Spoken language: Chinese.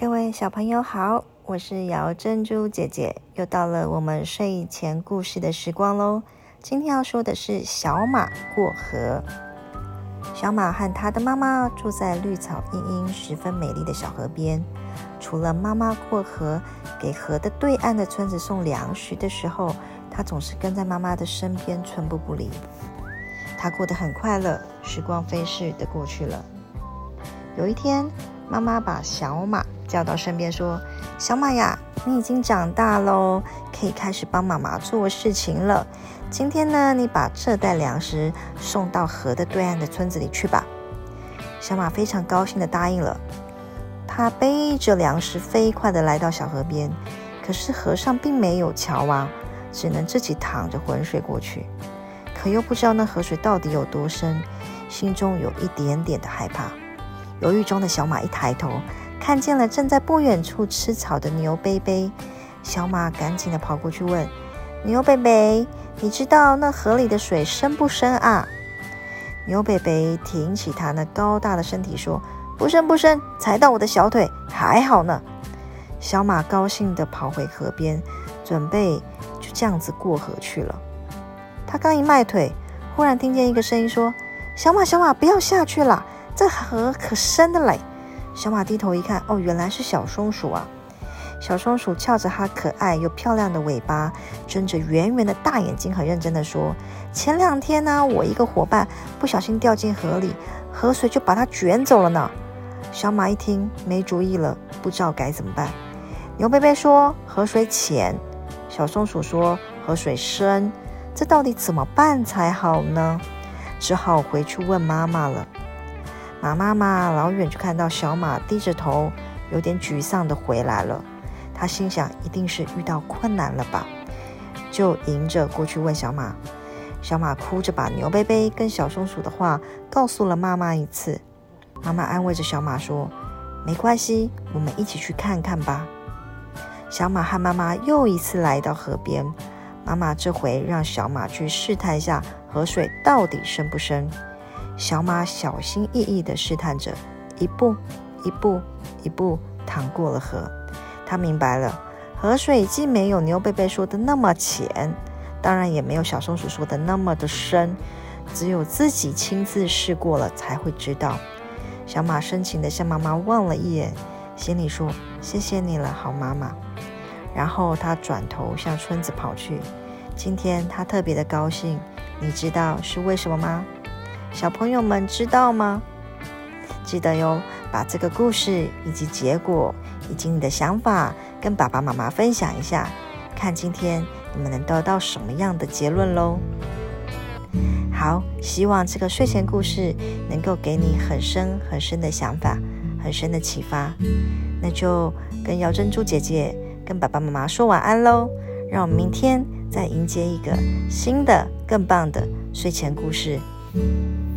各位小朋友好，我是姚珍珠姐姐，又到了我们睡前故事的时光喽。今天要说的是小马过河。小马和他的妈妈住在绿草茵茵、十分美丽的小河边。除了妈妈过河给河的对岸的村子送粮食的时候，他总是跟在妈妈的身边，寸步不离。他过得很快乐，时光飞逝的过去了。有一天，妈妈把小马叫到身边，说：“小马呀，你已经长大喽，可以开始帮妈妈做事情了。今天呢，你把这袋粮食送到河的对岸的村子里去吧。”小马非常高兴的答应了。他背着粮食，飞快的来到小河边，可是河上并没有桥啊，只能自己淌着浑水过去。可又不知道那河水到底有多深，心中有一点点的害怕。犹豫中的小马一抬头，看见了正在不远处吃草的牛贝贝。小马赶紧的跑过去问：“牛贝贝，你知道那河里的水深不深啊？”牛贝贝挺起他那高大的身体说：“不深不深，踩到我的小腿还好呢。”小马高兴的跑回河边，准备就这样子过河去了。他刚一迈腿，忽然听见一个声音说：“小马，小马，不要下去了，这河可深的嘞！”小马低头一看，哦，原来是小松鼠啊！小松鼠翘着它可爱又漂亮的尾巴，睁着圆圆的大眼睛，很认真的说：“前两天呢，我一个伙伴不小心掉进河里，河水就把它卷走了呢。”小马一听，没主意了，不知道该怎么办。牛贝贝说：“河水浅。”小松鼠说：“河水深。”这到底怎么办才好呢？只好回去问妈妈了。马妈妈老远就看到小马低着头，有点沮丧的回来了。他心想，一定是遇到困难了吧，就迎着过去问小马。小马哭着把牛贝贝跟小松鼠的话告诉了妈妈一次。妈妈安慰着小马说：“没关系，我们一起去看看吧。”小马和妈妈又一次来到河边。妈妈这回让小马去试探一下河水到底深不深。小马小心翼翼地试探着，一步一步一步淌过了河。他明白了，河水既没有牛贝贝说的那么浅，当然也没有小松鼠说的那么的深。只有自己亲自试过了，才会知道。小马深情地向妈妈望了一眼，心里说：“谢谢你了，好妈妈。”然后他转头向村子跑去。今天他特别的高兴，你知道是为什么吗？小朋友们知道吗？记得哟，把这个故事以及结果以及你的想法跟爸爸妈妈分享一下，看今天你们能得到什么样的结论喽。好，希望这个睡前故事能够给你很深很深的想法，很深的启发。那就跟姚珍珠姐姐。跟爸爸妈妈说晚安喽，让我们明天再迎接一个新的、更棒的睡前故事。Música